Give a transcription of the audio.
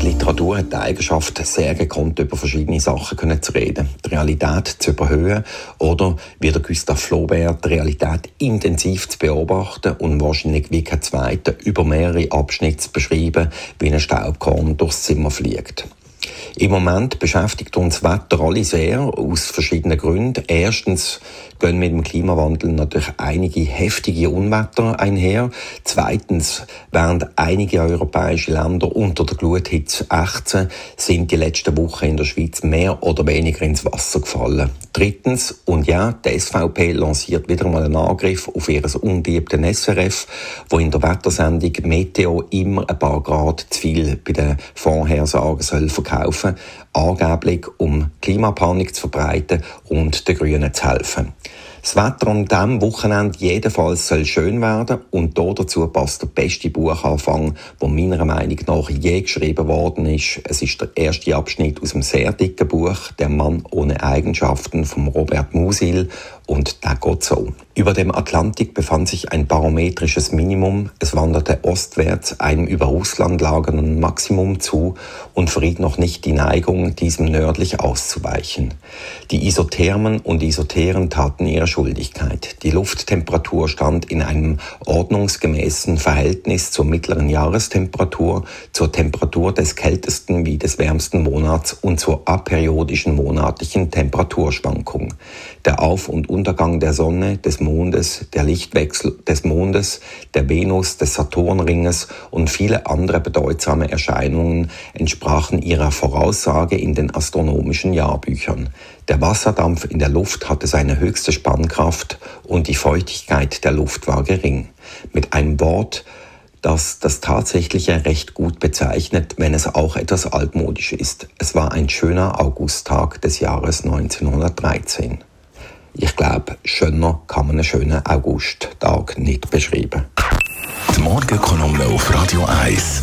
Die Literatur hat die Eigenschaft, sehr gekonnt über verschiedene Sachen können zu reden, die Realität zu überhöhen oder, wie der Gustave Flaubert, die Realität intensiv zu beobachten und wahrscheinlich wie kein Zweiter über mehrere Abschnitte zu beschreiben, wie ein Staubkorn durchs Zimmer fliegt. Im Moment beschäftigt uns Wetter alle sehr, aus verschiedenen Gründen. Erstens gehen mit dem Klimawandel natürlich einige heftige Unwetter einher. Zweitens, während einige europäische Länder unter der Gluthitze ächzen, sind die letzten Wochen in der Schweiz mehr oder weniger ins Wasser gefallen. Drittens, und ja, die SVP lanciert wieder mal einen Angriff auf ihr ungeliebten SRF, wo in der Wettersendung Meteo immer ein paar Grad zu viel bei den Vorhersagen soll verkaufen, angeblich um Klimapanik zu verbreiten und den Grünen zu helfen. Das Wetter an diesem Wochenende jedenfalls soll schön werden und dazu passt der beste Buchanfang, der meiner Meinung nach je geschrieben worden ist. Es ist der erste Abschnitt aus dem sehr dicken Buch Der Mann ohne Eigenschaften von Robert Musil und der geht so. Über dem Atlantik befand sich ein barometrisches Minimum. Es wanderte ostwärts einem über Russland lagernden Maximum zu und verriet noch nicht die Neigung, diesem nördlich auszuweichen. Die Isothermen und Isoteren taten ihre Schuldigkeit. Die Lufttemperatur stand in einem ordnungsgemäßen Verhältnis zur mittleren Jahrestemperatur, zur Temperatur des kältesten wie des wärmsten Monats und zur aperiodischen monatlichen Temperaturschwankung. Der Auf- und Untergang der Sonne, des Mondes, der Lichtwechsel des Mondes, der Venus, des Saturnringes und viele andere bedeutsame Erscheinungen entsprachen ihrer Voraussage in den astronomischen Jahrbüchern. Der Wasserdampf in der Luft hatte seine höchste Spannkraft und die Feuchtigkeit der Luft war gering. Mit einem Wort, das das Tatsächliche recht gut bezeichnet, wenn es auch etwas altmodisch ist. Es war ein schöner Augusttag des Jahres 1913. Ich glaube, schöner kann man einen schönen Augusttag nicht beschreiben. Die Morgenkolumne auf Radio 1.